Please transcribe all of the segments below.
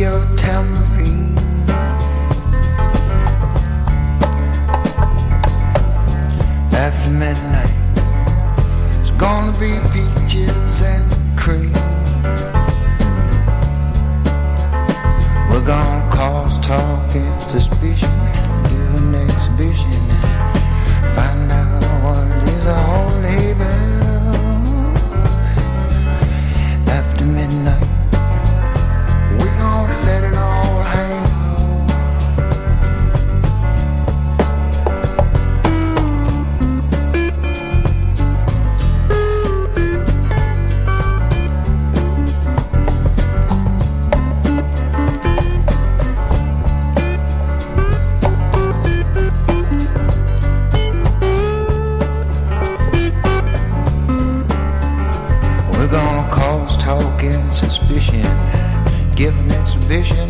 your tambourine. After midnight, it's gonna be peaches and cream. We're gonna cause talk and suspicion, give an exhibition, and find out what ambition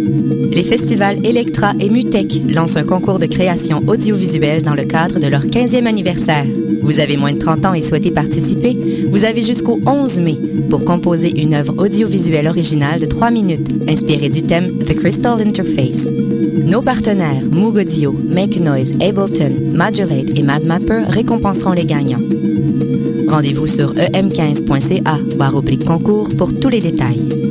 Les festivals Electra et Mutec lancent un concours de création audiovisuelle dans le cadre de leur 15e anniversaire. Vous avez moins de 30 ans et souhaitez participer? Vous avez jusqu'au 11 mai pour composer une œuvre audiovisuelle originale de 3 minutes inspirée du thème The Crystal Interface. Nos partenaires Moog Audio, Make Noise, Ableton, Modulate et MadMapper récompenseront les gagnants. Rendez-vous sur em15.ca barre oblique concours pour tous les détails.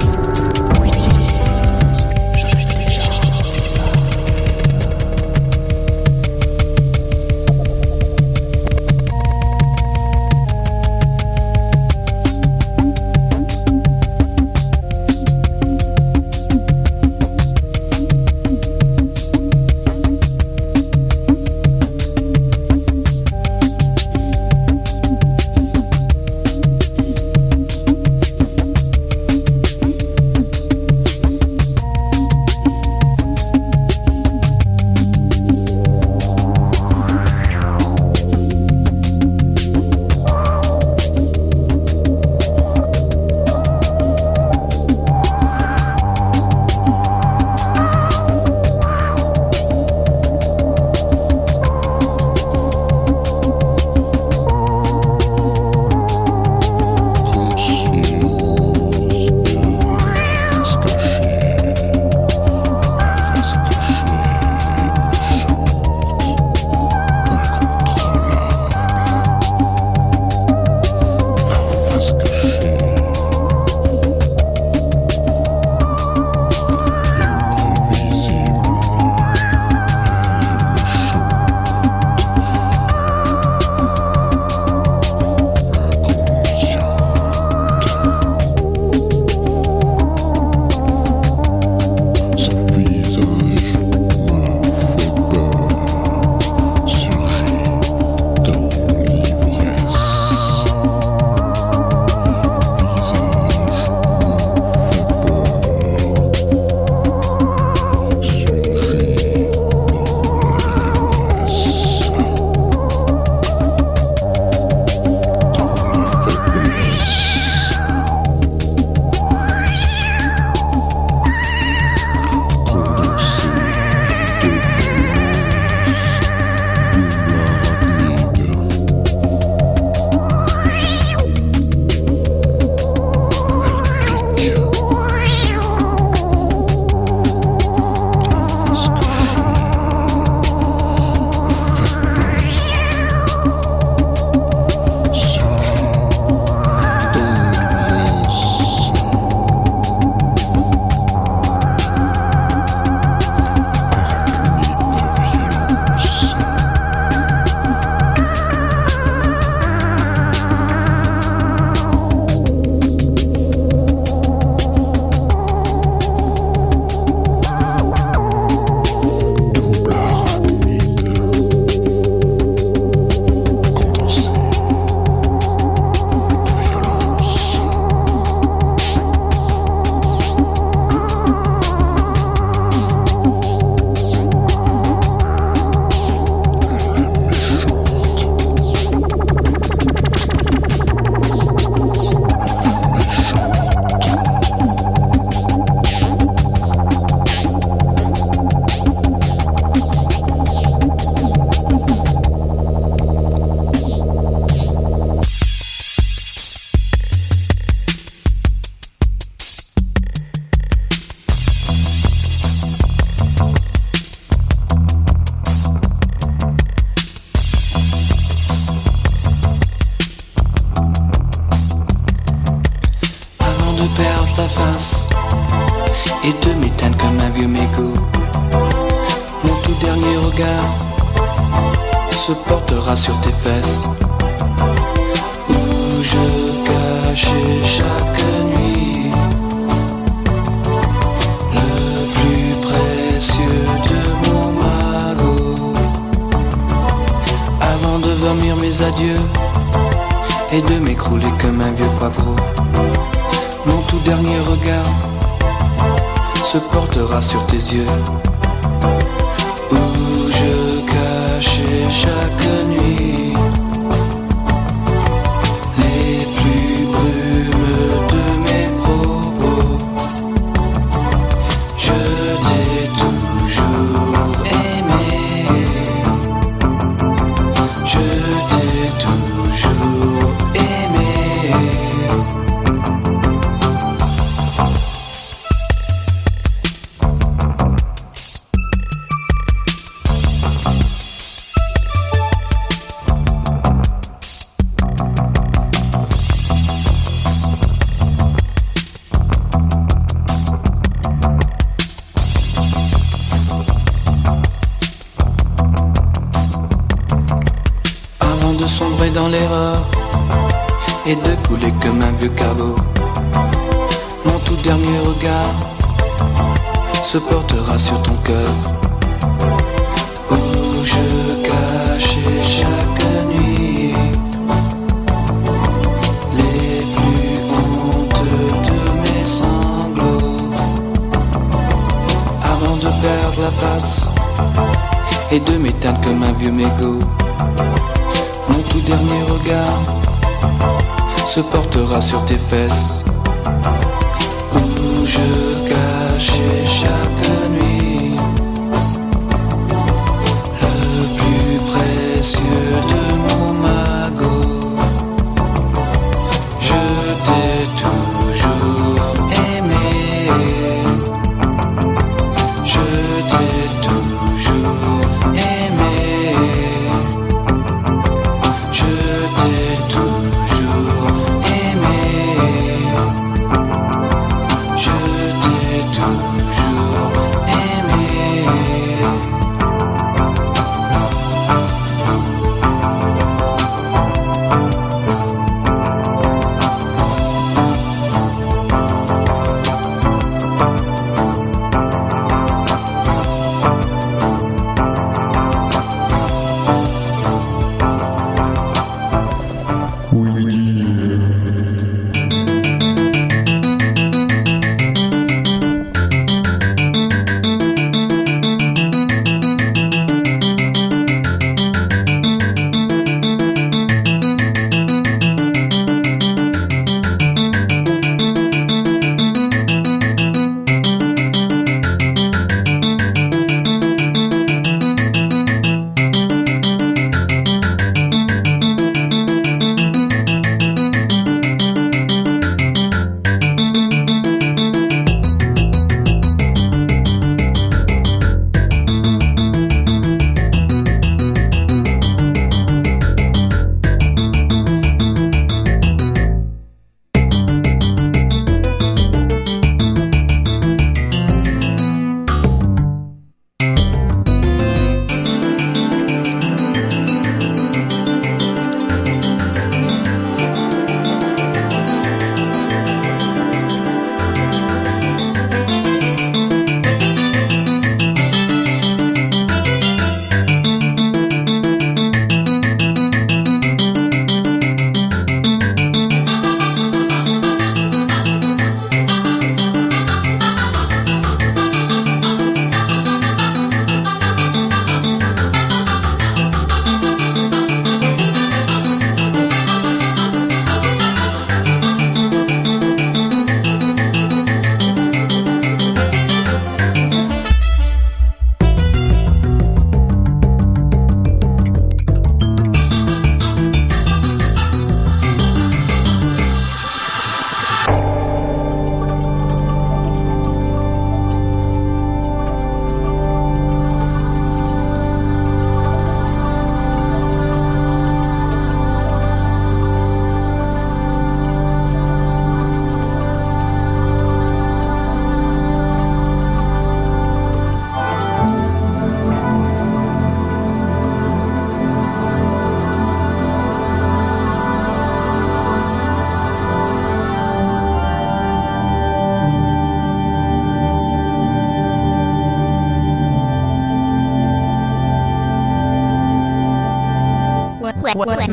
what,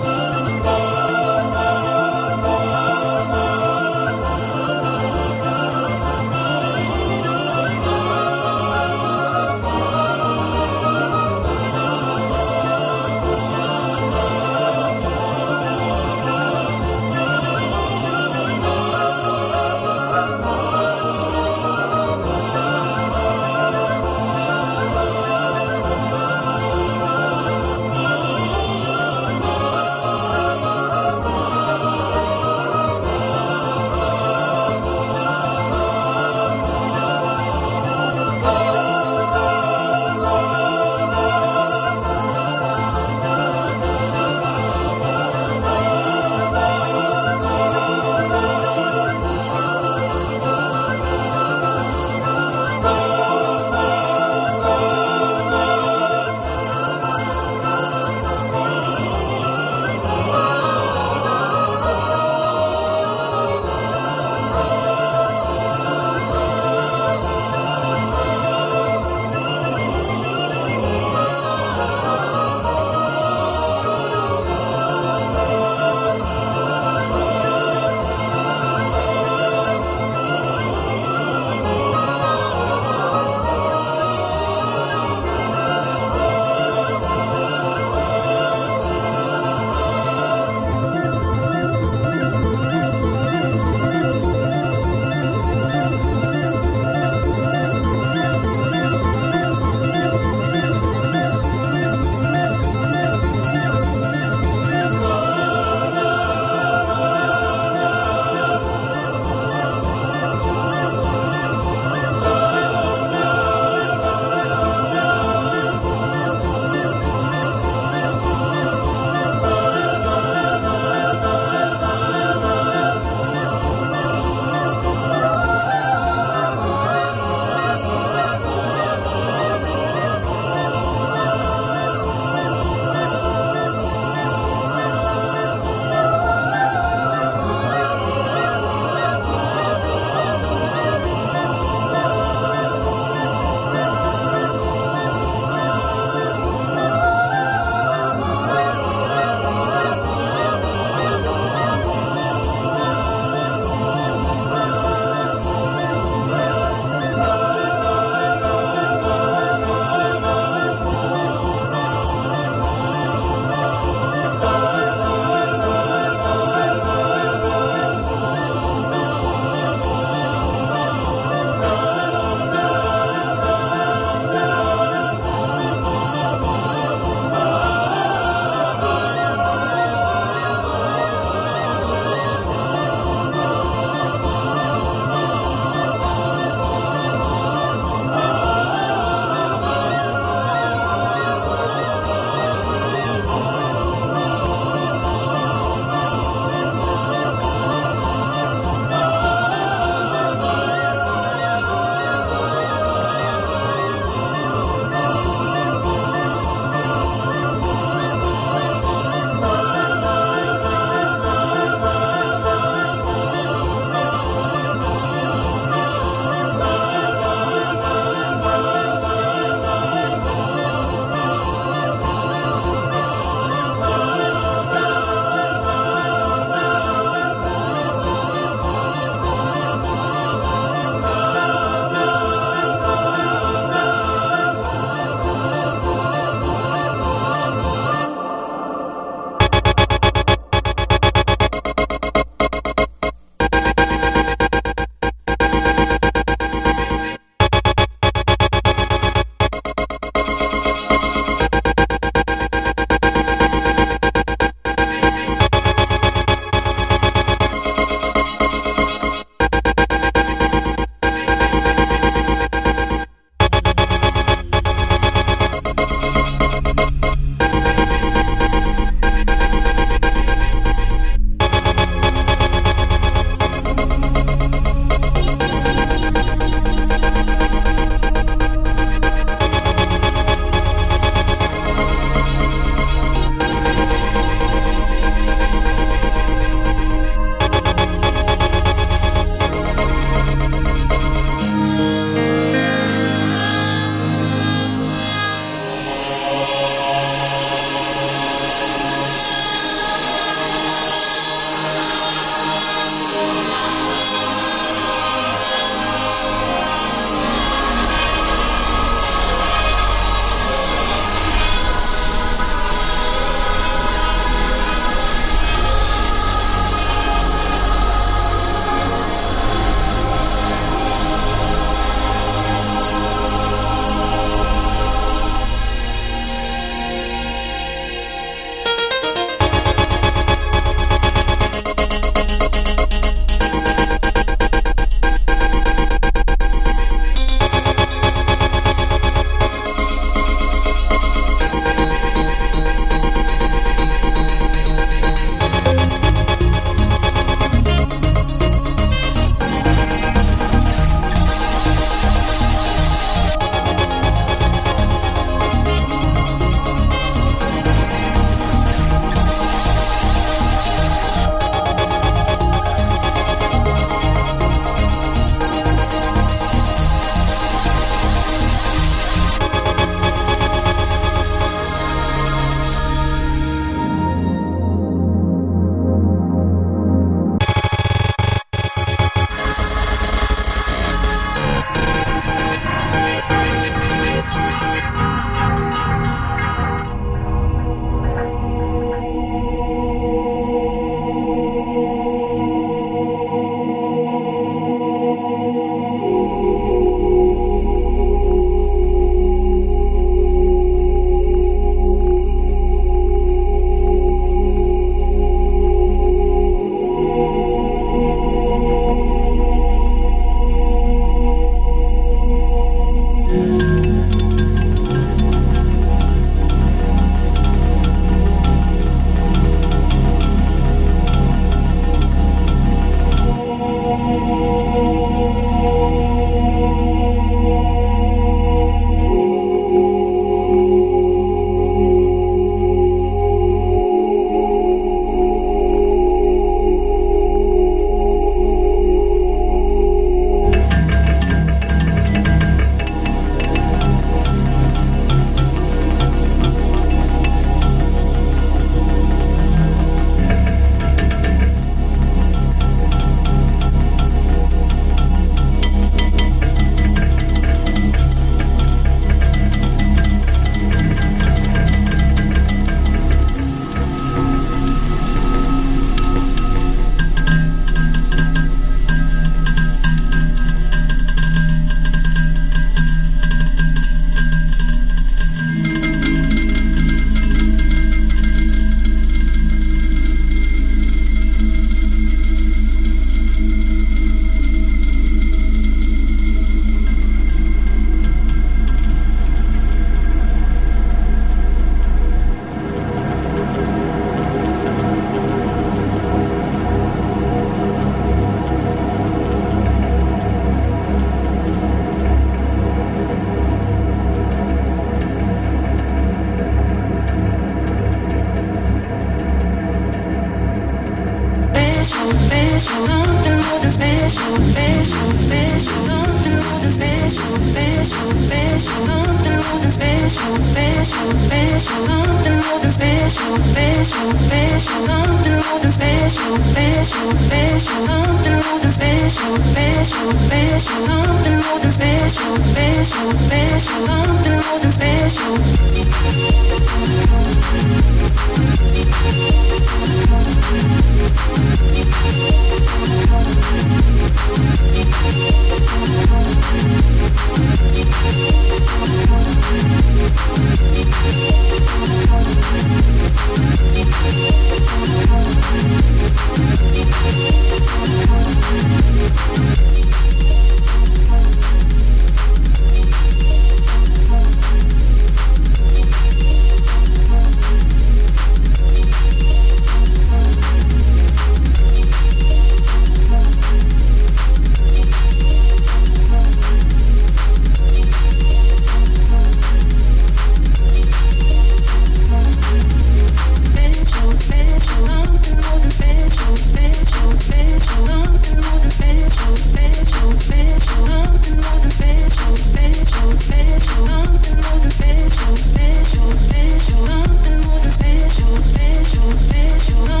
special, special, special, something more than special, special, special.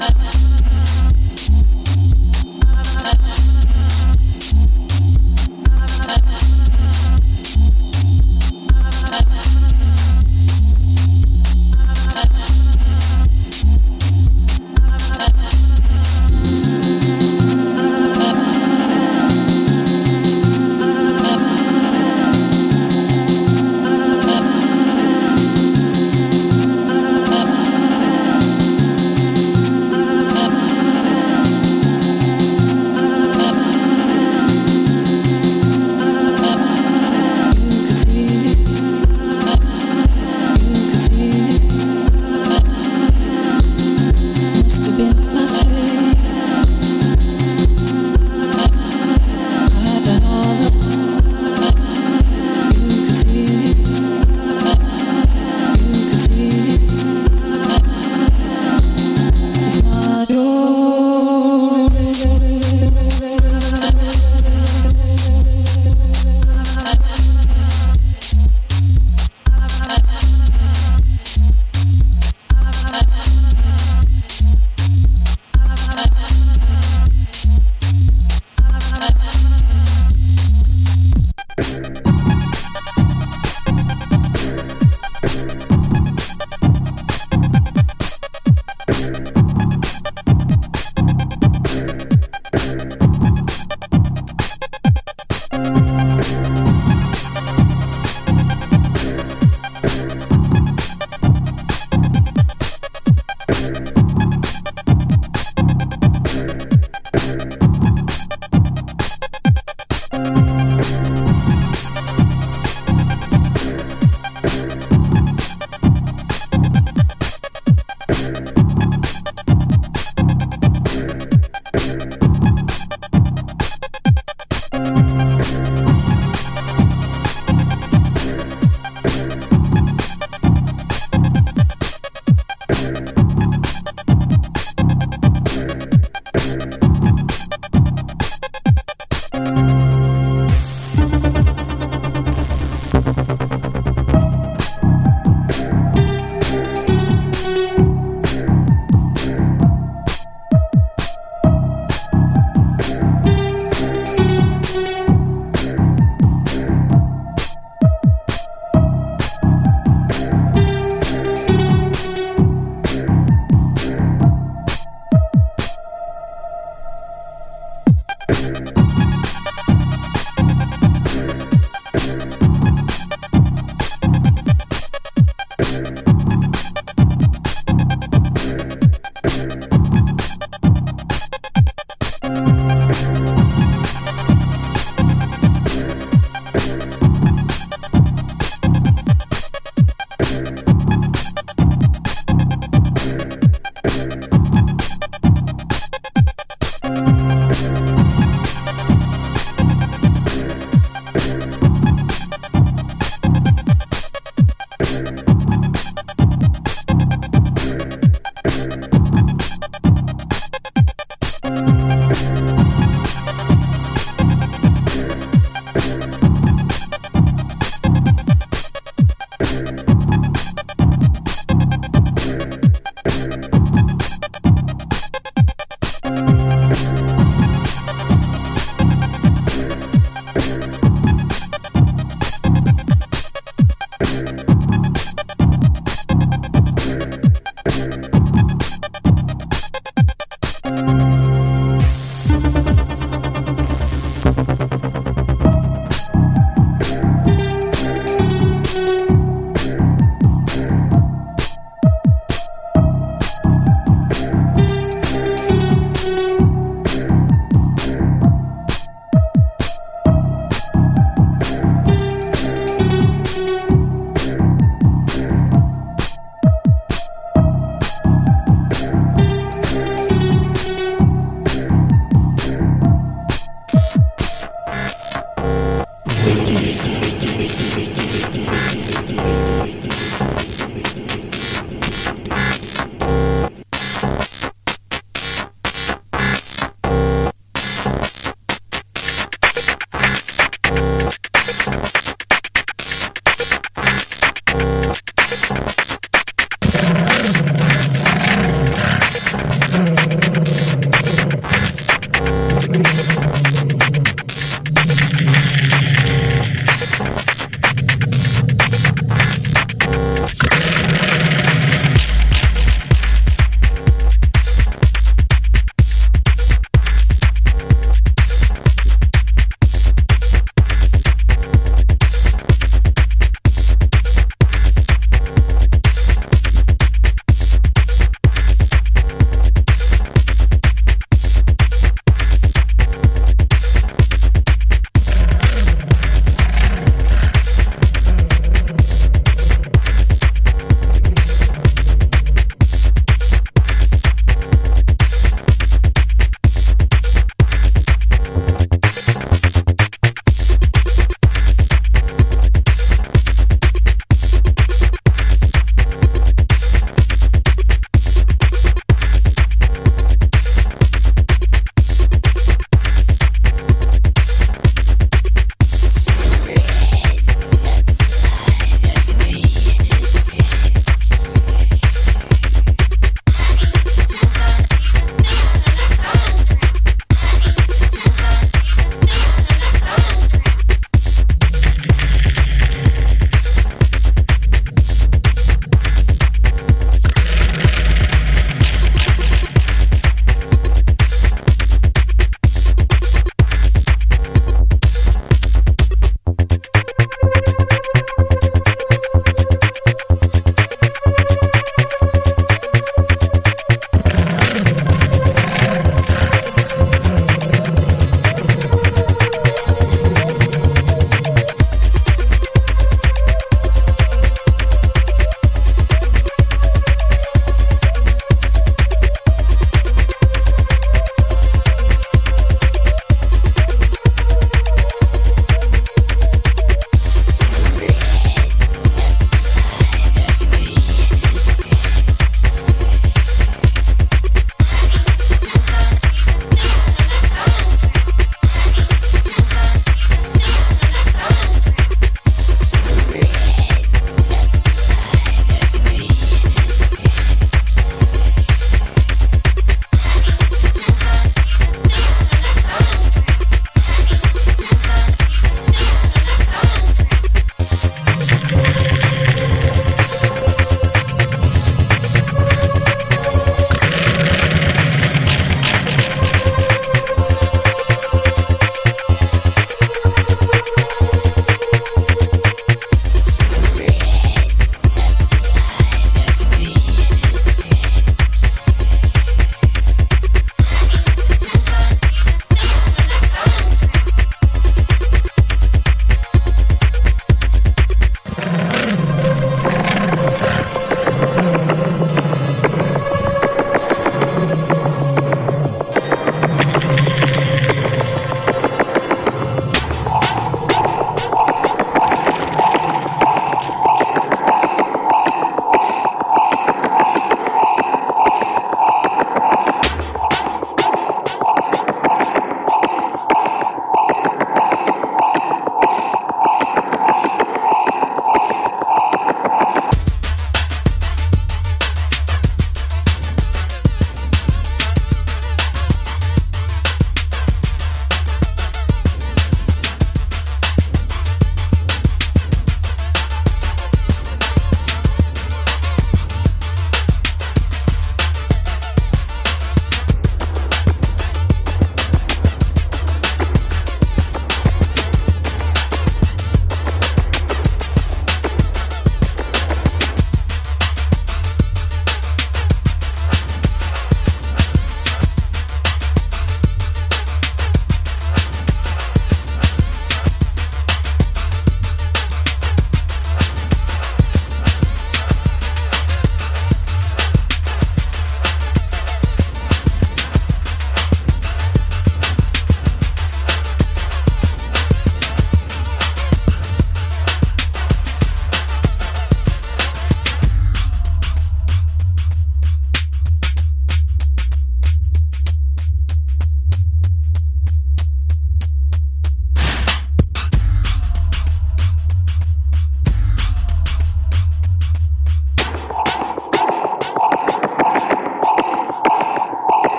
Let's go.